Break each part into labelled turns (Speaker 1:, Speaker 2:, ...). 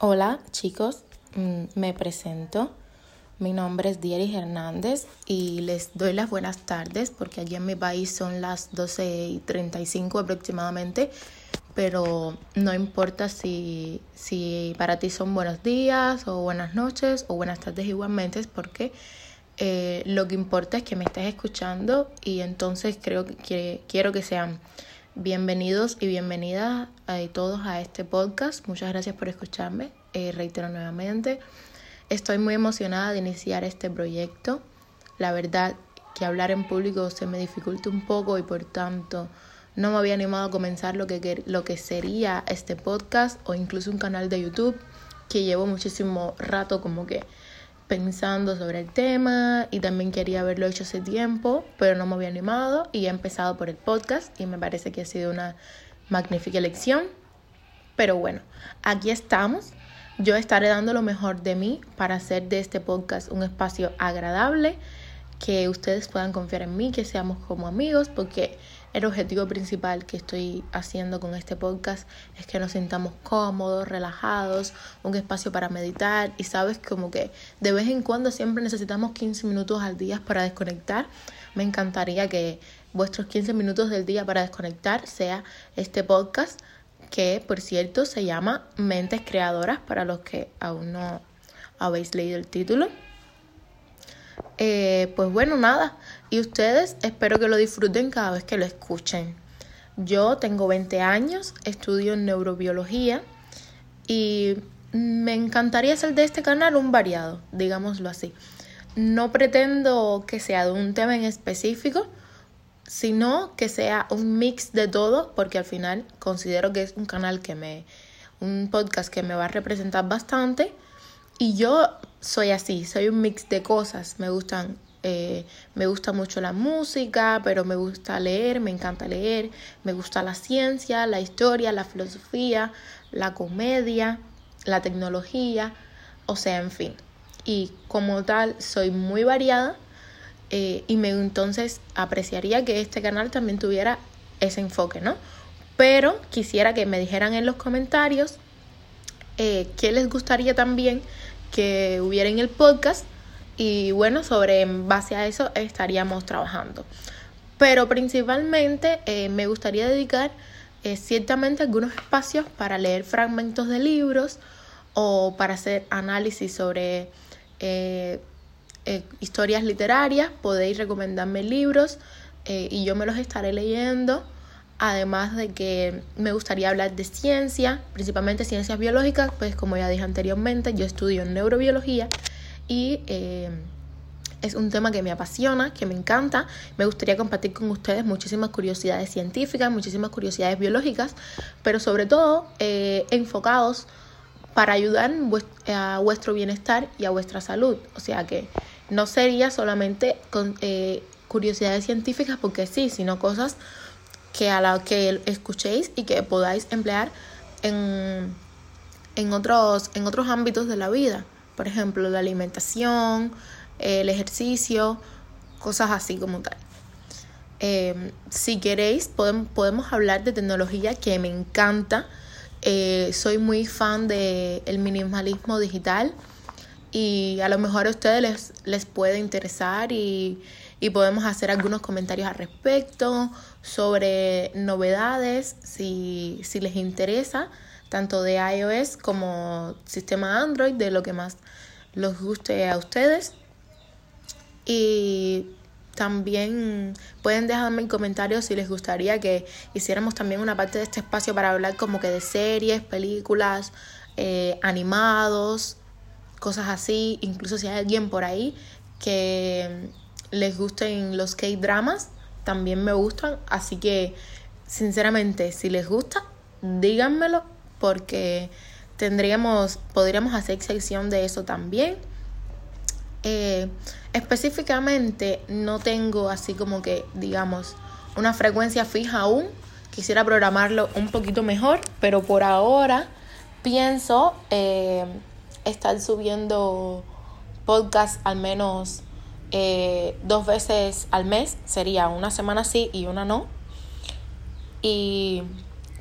Speaker 1: Hola chicos, mm, me presento. Mi nombre es Dieris Hernández y les doy las buenas tardes porque allí en mi país son las 12 y 35 aproximadamente, pero no importa si, si para ti son buenos días o buenas noches o buenas tardes igualmente, porque eh, lo que importa es que me estés escuchando y entonces creo que quiero que sean Bienvenidos y bienvenidas a todos a este podcast. Muchas gracias por escucharme. Eh, reitero nuevamente, estoy muy emocionada de iniciar este proyecto. La verdad que hablar en público se me dificulta un poco y por tanto no me había animado a comenzar lo que, lo que sería este podcast o incluso un canal de YouTube que llevo muchísimo rato como que pensando sobre el tema y también quería haberlo hecho hace tiempo, pero no me había animado y he empezado por el podcast y me parece que ha sido una magnífica elección. Pero bueno, aquí estamos. Yo estaré dando lo mejor de mí para hacer de este podcast un espacio agradable, que ustedes puedan confiar en mí, que seamos como amigos, porque el objetivo principal que estoy haciendo con este podcast es que nos sintamos cómodos, relajados, un espacio para meditar y sabes como que de vez en cuando siempre necesitamos 15 minutos al día para desconectar. Me encantaría que vuestros 15 minutos del día para desconectar sea este podcast que por cierto se llama Mentes Creadoras para los que aún no habéis leído el título. Eh, pues bueno, nada. Y ustedes espero que lo disfruten cada vez que lo escuchen. Yo tengo 20 años, estudio neurobiología y me encantaría hacer de este canal un variado, digámoslo así. No pretendo que sea de un tema en específico, sino que sea un mix de todo, porque al final considero que es un canal que me, un podcast que me va a representar bastante. Y yo soy así, soy un mix de cosas. Me gustan, eh, me gusta mucho la música, pero me gusta leer, me encanta leer, me gusta la ciencia, la historia, la filosofía, la comedia, la tecnología, o sea, en fin. Y como tal, soy muy variada eh, y me entonces apreciaría que este canal también tuviera ese enfoque, ¿no? Pero quisiera que me dijeran en los comentarios eh, qué les gustaría también que hubiera en el podcast y bueno, sobre en base a eso estaríamos trabajando. Pero principalmente eh, me gustaría dedicar ciertamente algunos espacios para leer fragmentos de libros o para hacer análisis sobre eh, historias literarias, podéis recomendarme libros eh, y yo me los estaré leyendo. Además de que me gustaría hablar de ciencia, principalmente ciencias biológicas, pues como ya dije anteriormente, yo estudio neurobiología y eh, es un tema que me apasiona, que me encanta. Me gustaría compartir con ustedes muchísimas curiosidades científicas, muchísimas curiosidades biológicas, pero sobre todo enfocados para ayudar a vuestro bienestar y a vuestra salud. O sea que no sería solamente eh, curiosidades científicas porque sí, sino cosas que a la que escuchéis y que podáis emplear en, en, otros, en otros ámbitos de la vida. Por ejemplo, la alimentación, el ejercicio, cosas así como tal. Eh, si queréis, podemos, podemos hablar de tecnología que me encanta. Eh, soy muy fan del el minimalismo digital y a lo mejor a ustedes les, les puede interesar y, podemos hacer algunos comentarios al respecto sobre novedades si, si les interesa, tanto de iOS como sistema Android, de lo que más les guste a ustedes. Y también pueden dejarme en comentarios si les gustaría que hiciéramos también una parte de este espacio para hablar como que de series, películas, eh, animados, cosas así, incluso si hay alguien por ahí que les gusten los K-dramas, también me gustan, así que sinceramente, si les gusta, díganmelo porque tendríamos, podríamos hacer sección de eso también. Eh, específicamente no tengo así como que, digamos, una frecuencia fija aún. Quisiera programarlo un poquito mejor, pero por ahora pienso eh, estar subiendo podcast al menos eh, dos veces al mes. Sería una semana sí y una no. Y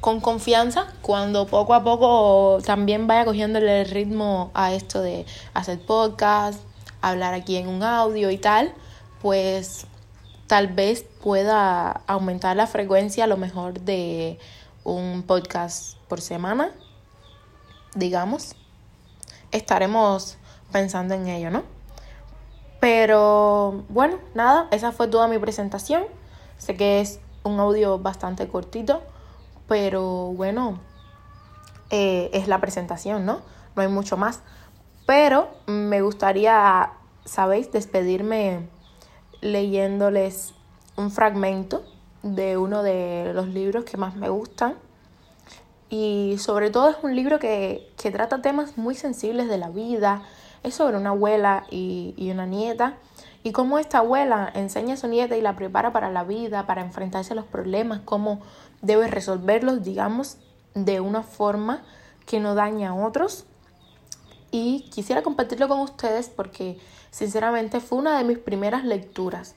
Speaker 1: con confianza cuando poco a poco también vaya cogiendo el ritmo a esto de hacer podcast, hablar aquí en un audio y tal, pues tal vez pueda aumentar la frecuencia a lo mejor de un podcast por semana, digamos. Estaremos pensando en ello, ¿no? Pero bueno, nada, esa fue toda mi presentación. Sé que es un audio bastante cortito, pero bueno, eh, es la presentación, ¿no? No hay mucho más. Pero me gustaría, ¿sabéis?, despedirme leyéndoles un fragmento de uno de los libros que más me gustan. Y sobre todo es un libro que, que trata temas muy sensibles de la vida. Es sobre una abuela y, y una nieta y cómo esta abuela enseña a su nieta y la prepara para la vida, para enfrentarse a los problemas, cómo debe resolverlos, digamos, de una forma que no daña a otros. Y quisiera compartirlo con ustedes porque sinceramente fue una de mis primeras lecturas.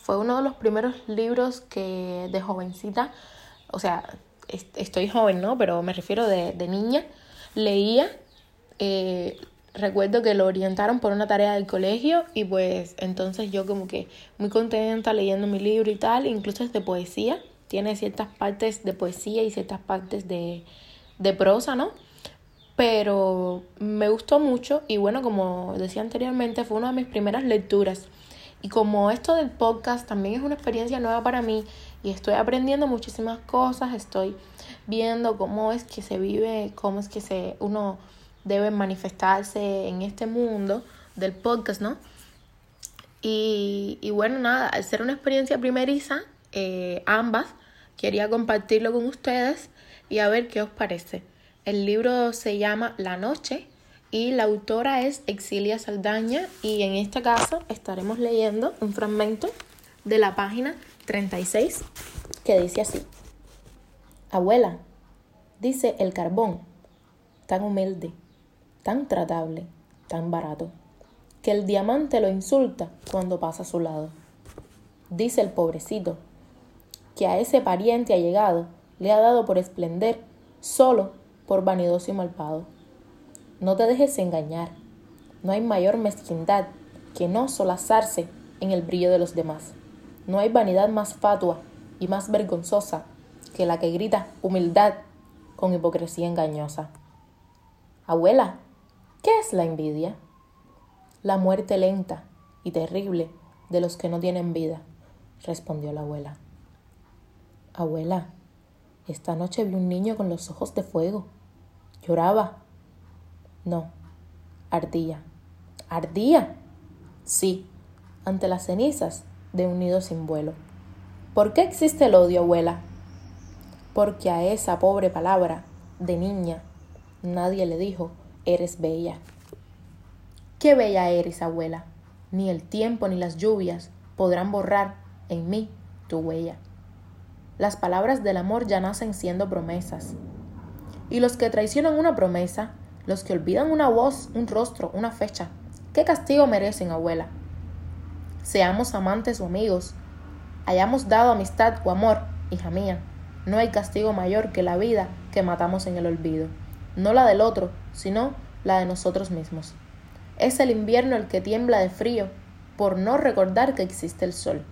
Speaker 1: Fue uno de los primeros libros que de jovencita, o sea, estoy joven, ¿no? Pero me refiero de, de niña, leía. Eh, recuerdo que lo orientaron por una tarea del colegio y pues entonces yo como que muy contenta leyendo mi libro y tal, incluso es de poesía, tiene ciertas partes de poesía y ciertas partes de, de prosa, ¿no? Pero me gustó mucho y bueno, como decía anteriormente, fue una de mis primeras lecturas. Y como esto del podcast también es una experiencia nueva para mí y estoy aprendiendo muchísimas cosas, estoy viendo cómo es que se vive, cómo es que se uno debe manifestarse en este mundo del podcast, ¿no? Y, y bueno, nada, al ser una experiencia primeriza, eh, ambas, quería compartirlo con ustedes y a ver qué os parece. El libro se llama La Noche y la autora es Exilia Saldaña y en este caso estaremos leyendo un fragmento de la página 36 que dice así. Abuela, dice el carbón, tan humilde, tan tratable, tan barato, que el diamante lo insulta cuando pasa a su lado. Dice el pobrecito, que a ese pariente allegado le ha dado por esplender solo por vanidoso y malvado. No te dejes engañar. No hay mayor mezquindad que no solazarse en el brillo de los demás. No hay vanidad más fatua y más vergonzosa que la que grita humildad con hipocresía engañosa. Abuela, ¿qué es la envidia? La muerte lenta y terrible de los que no tienen vida, respondió la abuela. Abuela, esta noche vi un niño con los ojos de fuego. Lloraba. No, ardía. ¿Ardía? Sí, ante las cenizas de un nido sin vuelo. ¿Por qué existe el odio, abuela? Porque a esa pobre palabra de niña nadie le dijo, eres bella. Qué bella eres, abuela. Ni el tiempo ni las lluvias podrán borrar en mí tu huella. Las palabras del amor ya nacen siendo promesas. Y los que traicionan una promesa, los que olvidan una voz, un rostro, una fecha, ¿qué castigo merecen, abuela? Seamos amantes o amigos, hayamos dado amistad o amor, hija mía, no hay castigo mayor que la vida que matamos en el olvido, no la del otro, sino la de nosotros mismos. Es el invierno el que tiembla de frío por no recordar que existe el sol.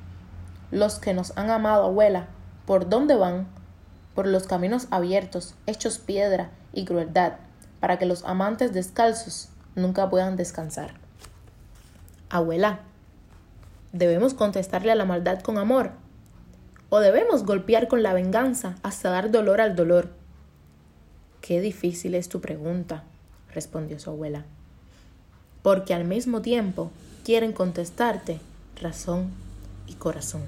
Speaker 1: Los que nos han amado, abuela, ¿Por dónde van? Por los caminos abiertos, hechos piedra y crueldad, para que los amantes descalzos nunca puedan descansar. Abuela, ¿debemos contestarle a la maldad con amor? ¿O debemos golpear con la venganza hasta dar dolor al dolor? Qué difícil es tu pregunta, respondió su abuela, porque al mismo tiempo quieren contestarte razón y corazón.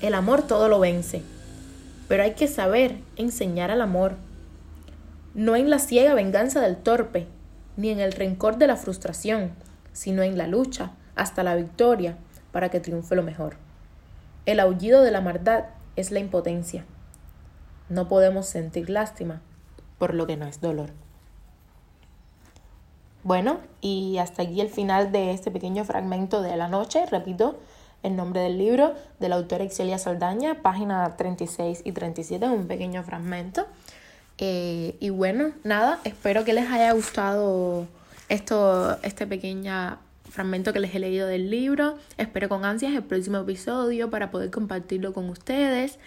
Speaker 1: El amor todo lo vence, pero hay que saber enseñar al amor, no en la ciega venganza del torpe, ni en el rencor de la frustración, sino en la lucha hasta la victoria para que triunfe lo mejor. El aullido de la maldad es la impotencia. No podemos sentir lástima por lo que no es dolor. Bueno, y hasta aquí el final de este pequeño fragmento de la noche. Repito, el nombre del libro de la autora Excelia Saldaña, página 36 y 37, un pequeño fragmento. Eh, y bueno, nada, espero que les haya gustado esto, este pequeño fragmento que les he leído del libro. Espero con ansias el próximo episodio para poder compartirlo con ustedes.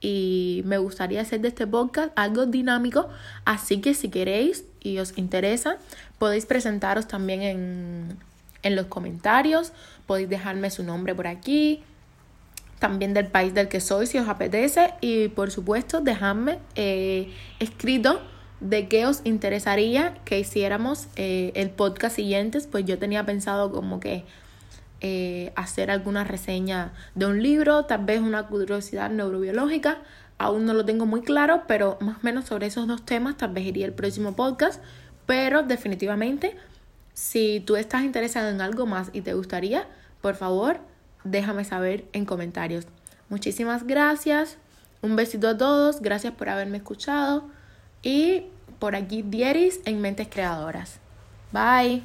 Speaker 1: Y me gustaría hacer de este podcast algo dinámico, así que si queréis y os interesa, podéis presentaros también en, en los comentarios, podéis dejarme su nombre por aquí, también del país del que soy si os apetece y por supuesto dejadme eh, escrito de qué os interesaría que hiciéramos eh, el podcast siguientes, pues yo tenía pensado como que eh, hacer alguna reseña de un libro, tal vez una curiosidad neurobiológica, aún no lo tengo muy claro, pero más o menos sobre esos dos temas tal vez iría el próximo podcast, pero definitivamente si tú estás interesado en algo más y te gustaría, por favor, déjame saber en comentarios. Muchísimas gracias. Un besito a todos. Gracias por haberme escuchado. Y por aquí Dieris en Mentes Creadoras. Bye.